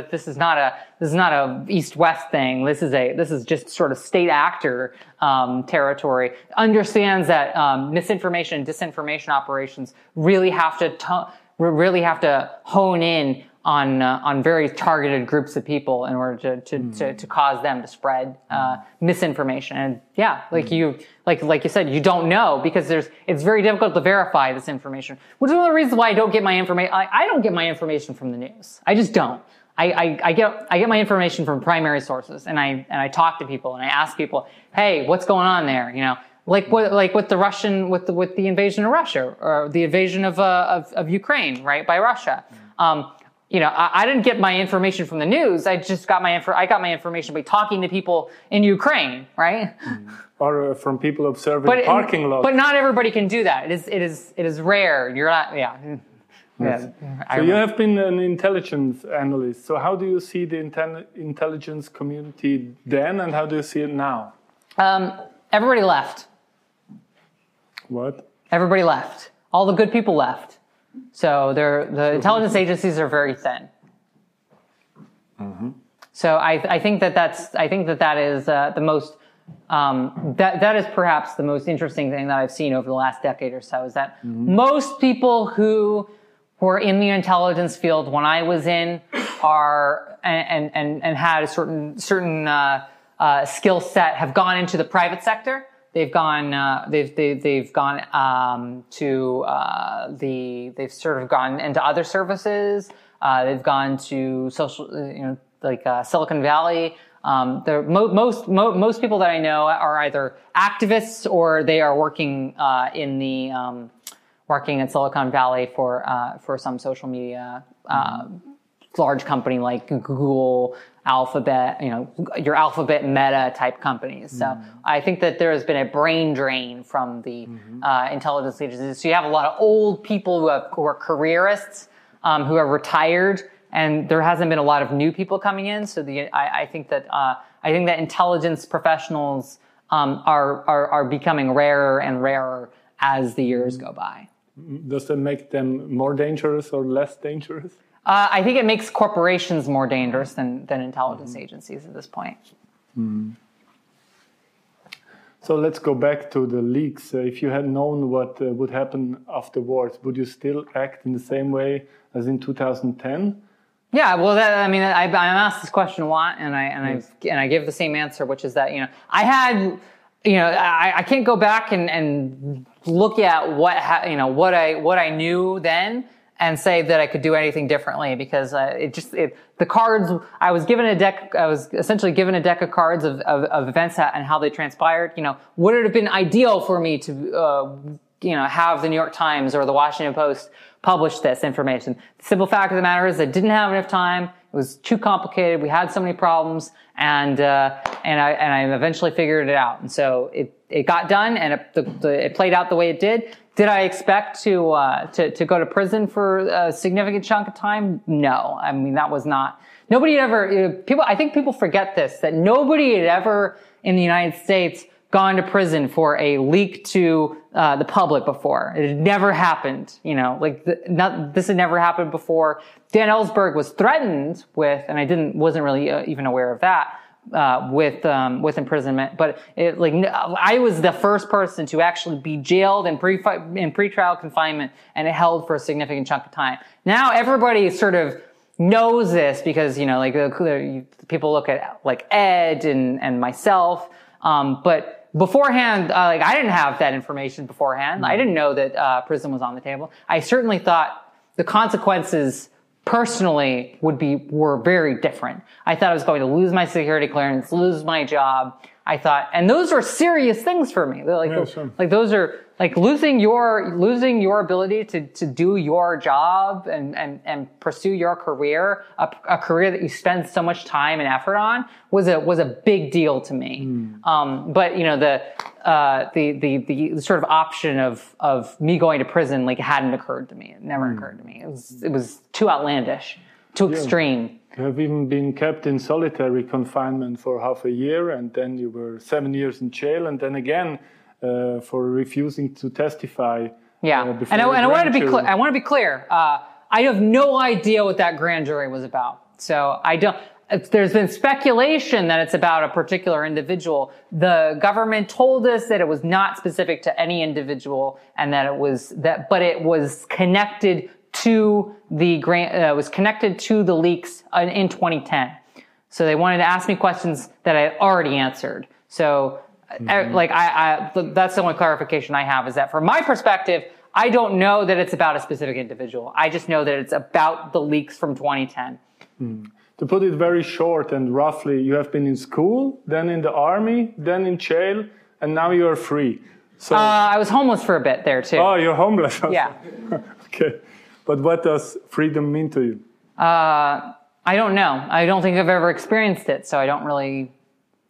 this is not a this is not a east west thing. This is a this is just sort of state actor um, territory. Understands that um, misinformation and disinformation operations really have to t- really have to hone in on uh, on very targeted groups of people in order to to, mm. to, to, cause them to spread uh, misinformation. And yeah, like mm. you like like you said, you don't know because there's it's very difficult to verify this information. Which is one of the reasons why I don't get my information. I, don't get my information from the news. I just don't. I, I, I, get I get my information from primary sources, and I and I talk to people and I ask people, hey, what's going on there? You know, like what like with the Russian with the with the invasion of Russia or the invasion of uh, of, of Ukraine, right, by Russia. Um, you know, I, I, didn't get my information from the news. I just got my info. I got my information by talking to people in Ukraine, right? Mm. Or uh, from people observing but, parking lots. But not everybody can do that. It is, it is, it is rare. You're not, yeah. Yes. Yeah. So you have been an intelligence analyst. So how do you see the intel intelligence community then, and how do you see it now? Um, everybody left. What? Everybody left. All the good people left. So the intelligence agencies are very thin. Mm-hmm. So I, I, think that that's I think that that is uh, the most um, that that is perhaps the most interesting thing that I've seen over the last decade or so is that mm-hmm. most people who were in the intelligence field when I was in are and and and had a certain certain uh, uh, skill set have gone into the private sector They've gone. Uh, they've, they, have they have gone um, to uh, the. They've sort of gone into other services. Uh, they've gone to social. Uh, you know, like uh, Silicon Valley. Um, mo- most mo- most people that I know are either activists or they are working uh, in the um, working in Silicon Valley for uh, for some social media uh, large company like Google, Alphabet, you know, your Alphabet Meta type companies. So I think that there has been a brain drain from the uh, intelligence agencies. So you have a lot of old people who, have, who are careerists um, who are retired, and there hasn't been a lot of new people coming in. So the I, I think that uh, I think that intelligence professionals um, are, are are becoming rarer and rarer as the years go by. Does that make them more dangerous or less dangerous? Uh, I think it makes corporations more dangerous than, than intelligence agencies at this point. So let's go back to the leaks. Uh, if you had known what uh, would happen afterwards, would you still act in the same way as in 2010? Yeah, well, that, I mean, I, I'm asked this question a lot, and I and I and I give the same answer, which is that you know I had, you know, I, I can't go back and, and look at what ha, you know what I what I knew then and say that I could do anything differently because uh, it just it, the cards I was given a deck I was essentially given a deck of cards of, of, of events and how they transpired. You know, would it have been ideal for me to uh, you know have the New York Times or the Washington Post publish this information? The simple fact of the matter is I didn't have enough time. It was too complicated. We had so many problems, and uh, and I and I eventually figured it out. And so it it got done, and it, the, the, it played out the way it did. Did I expect to, uh, to to go to prison for a significant chunk of time? No, I mean that was not. Nobody had ever people. I think people forget this that nobody had ever in the United States gone to prison for a leak to uh, the public before. It had never happened. You know, like the, not, this had never happened before. Dan Ellsberg was threatened with, and I didn't wasn't really uh, even aware of that uh, with um, with imprisonment. But it, like I was the first person to actually be jailed in pre in pretrial confinement and held for a significant chunk of time. Now everybody sort of knows this because you know like people look at like Ed and and myself, um, but beforehand, uh, like I didn't have that information beforehand. I didn't know that uh, prison was on the table. I certainly thought the consequences personally would be were very different. I thought I was going to lose my security clearance, lose my job. I thought, and those are serious things for me. They're like, Yeah, sure. like those are like losing your losing your ability to to do your job and and and pursue your career, a, a career that you spend so much time and effort on, was a was a big deal to me. Um, but you know the. Uh, the, the the sort of option of of me going to prison like hadn't occurred to me. It never occurred to me. It was it was too outlandish, too extreme. You have even been kept in solitary confinement for half a year, and then you were seven years in jail, and then again uh, for refusing to testify. Yeah, uh, before and I, and I want to be clear. I want to be clear. Uh, I have no idea what that grand jury was about. So I don't. There's been speculation that it's about a particular individual. The government told us that it was not specific to any individual, and that it was that, but it was connected to the grant. Uh, was connected to the leaks in, in 2010. So they wanted to ask me questions that I had already answered. So, uh, like, I, I, that's the only clarification I have is that from my perspective, I don't know that it's about a specific individual. I just know that it's about the leaks from 2010. To put it very short and roughly, you have been in school, then in the army, then in jail, and now you are free. So, Uh, I was homeless for a bit there too. oh, you're homeless. yeah. okay. But what does freedom mean to you? Uh, I don't know. I don't think I've ever experienced it, so I don't really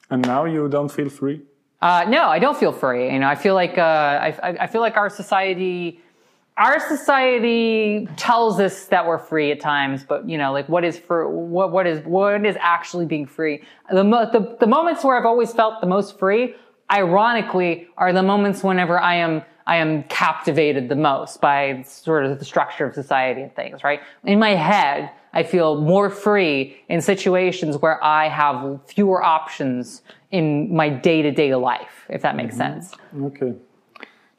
And now you don't feel free? Uh, no, I don't feel free. You know, I feel like uh, I, I- feel like our society, our society tells us that we're free at times, but you know, like what is for what what is what is actually being free? The, mo- the the moments where I've always felt the most free, ironically, are the moments whenever I am I am captivated the most by sort of the structure of society and things. Right in my head, I feel more free in situations where I have fewer options in my day to day life, if that makes sense. Okay.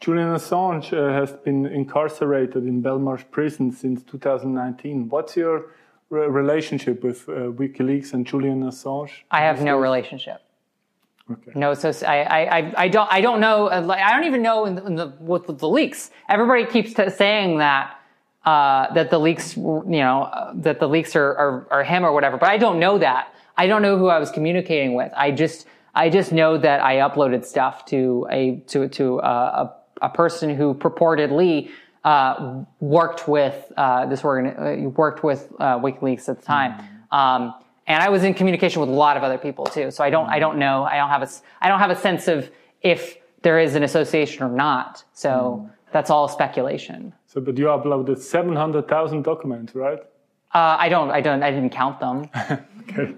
Julian Assange uh, has been incarcerated in Belmarsh prison since 2019. What's your re- relationship with uh, WikiLeaks and Julian Assange? I have no relationship. Okay. No, so I, I, I- don't, I don't know. uh, I don't even know in the, in the with, with the leaks. Everybody keeps t- saying that uh, that the leaks, you know, uh, that the leaks are, are, are him or whatever. But I don't know that. I don't know who I was communicating with. I just, I just know that I uploaded stuff to a, to, to uh, a, a person who purportedly, uh, worked with, uh, this organ, worked with, uh, WikiLeaks at the time. Mm-hmm. Um, and I was in communication with a lot of other people too. So I don't, I don't know. I don't have a, I don't have a sense of if there is an association or not. So mm. that's all speculation. So, but you uploaded 700,000 documents, right? Uh, I don't, I don't, I didn't count them. okay.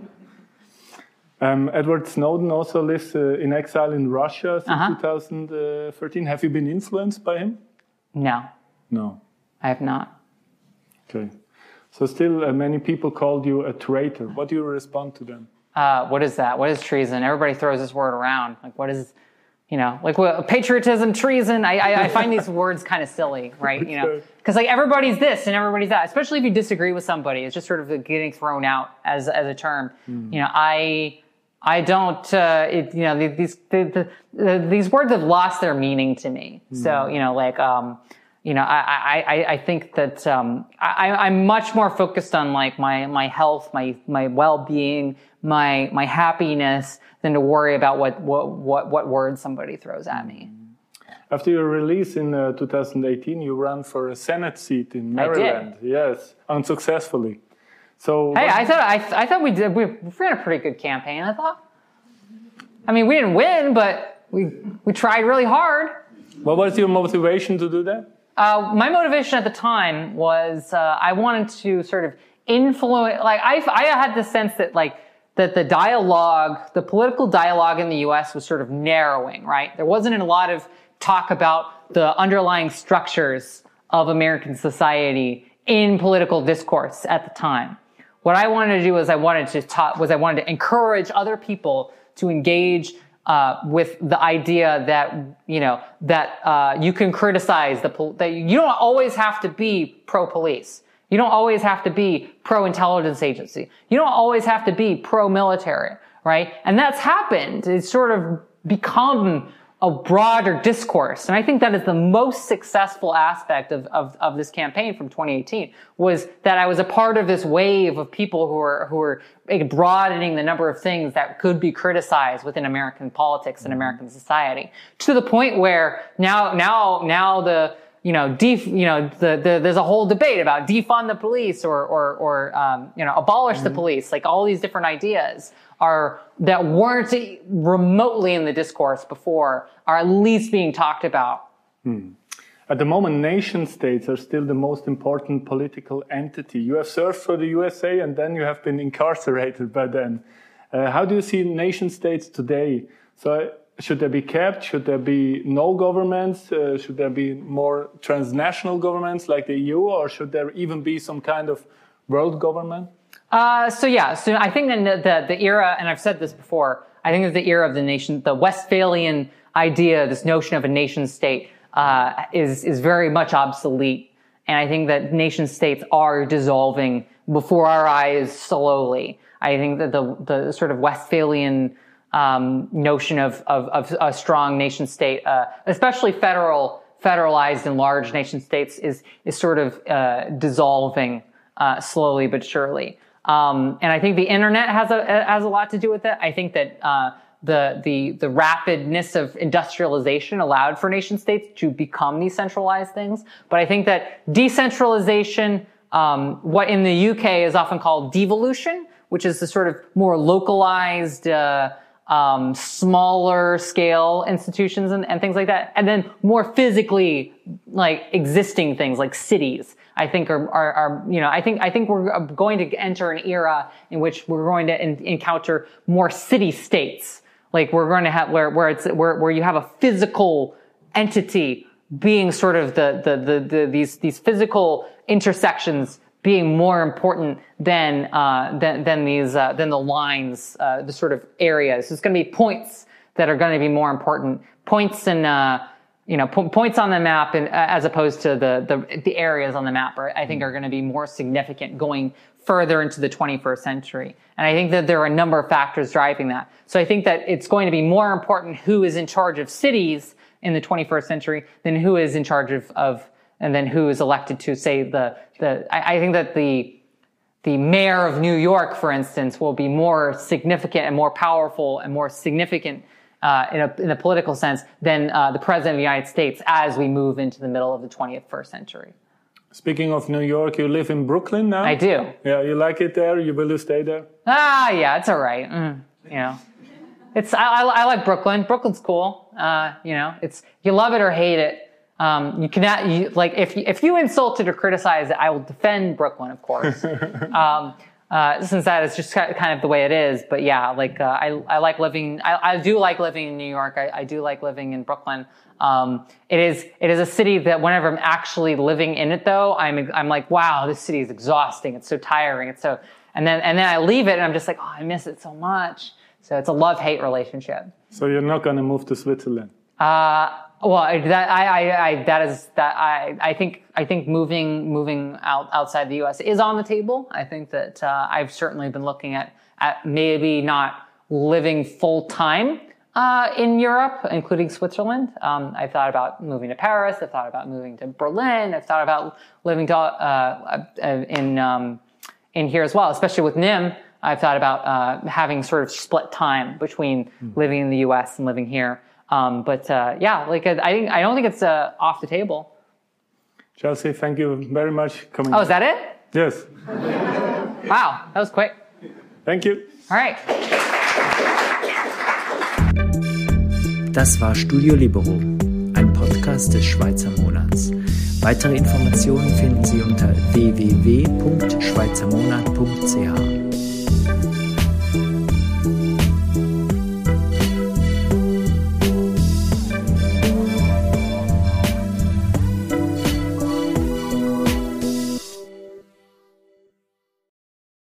Um, Edward Snowden also lives uh, in exile in Russia since uh-huh. 2013. Have you been influenced by him? No. No. I have not. Okay. So still, uh, many people called you a traitor. What do you respond to them? Uh, what is that? What is treason? Everybody throws this word around. Like, what is, you know, like well, patriotism, treason. I, I, I find these words kind of silly, right? You know, because like everybody's this and everybody's that. Especially if you disagree with somebody, it's just sort of getting thrown out as as a term. Mm. You know, I. I don't, uh, it, you know, these, the, the, these words have lost their meaning to me. Mm. So, you know, like, um, you know, I, I, I think that um, I, I'm much more focused on like my, my health, my, my well-being, my, my happiness than to worry about what, what, what, what words somebody throws at me. After your release in uh, 2018, you ran for a Senate seat in Maryland. Yes, unsuccessfully. So hey, I thought I, I thought we did we ran a pretty good campaign. I thought. I mean, we didn't win, but we we tried really hard. What was your motivation to do that? Uh, my motivation at the time was uh, I wanted to sort of influence. Like I, I had the sense that like that the dialogue, the political dialogue in the U.S. was sort of narrowing. Right, there wasn't a lot of talk about the underlying structures of American society in political discourse at the time. What I wanted to do was I wanted to talk, was I wanted to encourage other people to engage uh, with the idea that you know that uh, you can criticize the pol- that you don't always have to be pro police. You don't always have to be pro intelligence agency. You don't always have to be pro military, right? And that's happened. It's sort of become a broader discourse. And I think that is the most successful aspect of, of, of, this campaign from 2018 was that I was a part of this wave of people who are, who are broadening the number of things that could be criticized within American politics and American society to the point where now, now, now the, you know, def, you know, the, the, there's a whole debate about defund the police or, or, or, um, you know, abolish mm-hmm. the police, like all these different ideas are that weren't remotely in the discourse before are at least being talked about. Hmm. At the moment, nation states are still the most important political entity. You have served for the USA and then you have been incarcerated by then. Uh, how do you see nation states today? So, should they be kept? Should there be no governments? Uh, should there be more transnational governments like the EU? Or should there even be some kind of world government? Uh, so yeah, so I think that the, the era, and I've said this before, I think that the era of the nation, the Westphalian idea, this notion of a nation state, uh, is is very much obsolete, and I think that nation states are dissolving before our eyes slowly. I think that the the sort of Westphalian um, notion of, of, of a strong nation state, uh, especially federal federalized and large nation states, is is sort of uh, dissolving uh, slowly but surely. Um, and I think the internet has a has a lot to do with it. I think that uh, the the the rapidness of industrialization allowed for nation states to become these centralized things. But I think that decentralization, um, what in the UK is often called devolution, which is the sort of more localized. Uh, um, smaller scale institutions and, and things like that, and then more physically like existing things like cities I think are, are, are, you know, I think, I think we're going to enter an era in which we're going to in, encounter more city states. Like we're going to have, where, where it's, where, where you have a physical entity being sort of the, the, the, the these, these physical intersections being more important than, uh, than, than these, uh, than the lines, uh, the sort of areas. It's going to be points that are going to be more important. Points and, uh, you know, po- points on the map and uh, as opposed to the, the, the areas on the map, are, I think are going to be more significant going further into the 21st century. And I think that there are a number of factors driving that. So I think that it's going to be more important who is in charge of cities in the 21st century than who is in charge of, of and then who is elected to say the the. I, I think that the the mayor of New York, for instance, will be more significant and more powerful and more significant uh, in, a, in a political sense than uh, the president of the United States as we move into the middle of the 21st century. Speaking of New York, you live in Brooklyn now. I do. Yeah, you like it there. You will you stay there? Ah, yeah, it's all right. Mm, you know, it's I, I, I like Brooklyn. Brooklyn's cool. Uh, you know, it's you love it or hate it. Um, you cannot you, like if you, if you insulted or criticized it, I will defend Brooklyn, of course. um, uh, since that is just kind of the way it is. But yeah, like uh, I, I like living. I, I do like living in New York. I, I do like living in Brooklyn. Um, it is it is a city that whenever I'm actually living in it, though, I'm I'm like, wow, this city is exhausting. It's so tiring. It's so and then and then I leave it, and I'm just like, oh, I miss it so much. So it's a love hate relationship. So you're not going to move to Switzerland. Uh, well, that I, I, I, that is that I, I think I think moving moving out outside the U.S. is on the table. I think that uh, I've certainly been looking at at maybe not living full time uh, in Europe, including Switzerland. Um, I've thought about moving to Paris. I've thought about moving to Berlin. I've thought about living to, uh, uh in um, in here as well, especially with Nym. I've thought about uh, having sort of split time between mm. living in the U.S. and living here. Um, but uh, yeah, like I think I don't think it's uh, off the table. Chelsea, thank you very much coming. Oh, is that it? Yes. wow, that was quick. Thank you. All right. Das war Studio Libero, ein Podcast des Schweizer Monats. Weitere Informationen finden Sie unter www.schweizermonat.ch.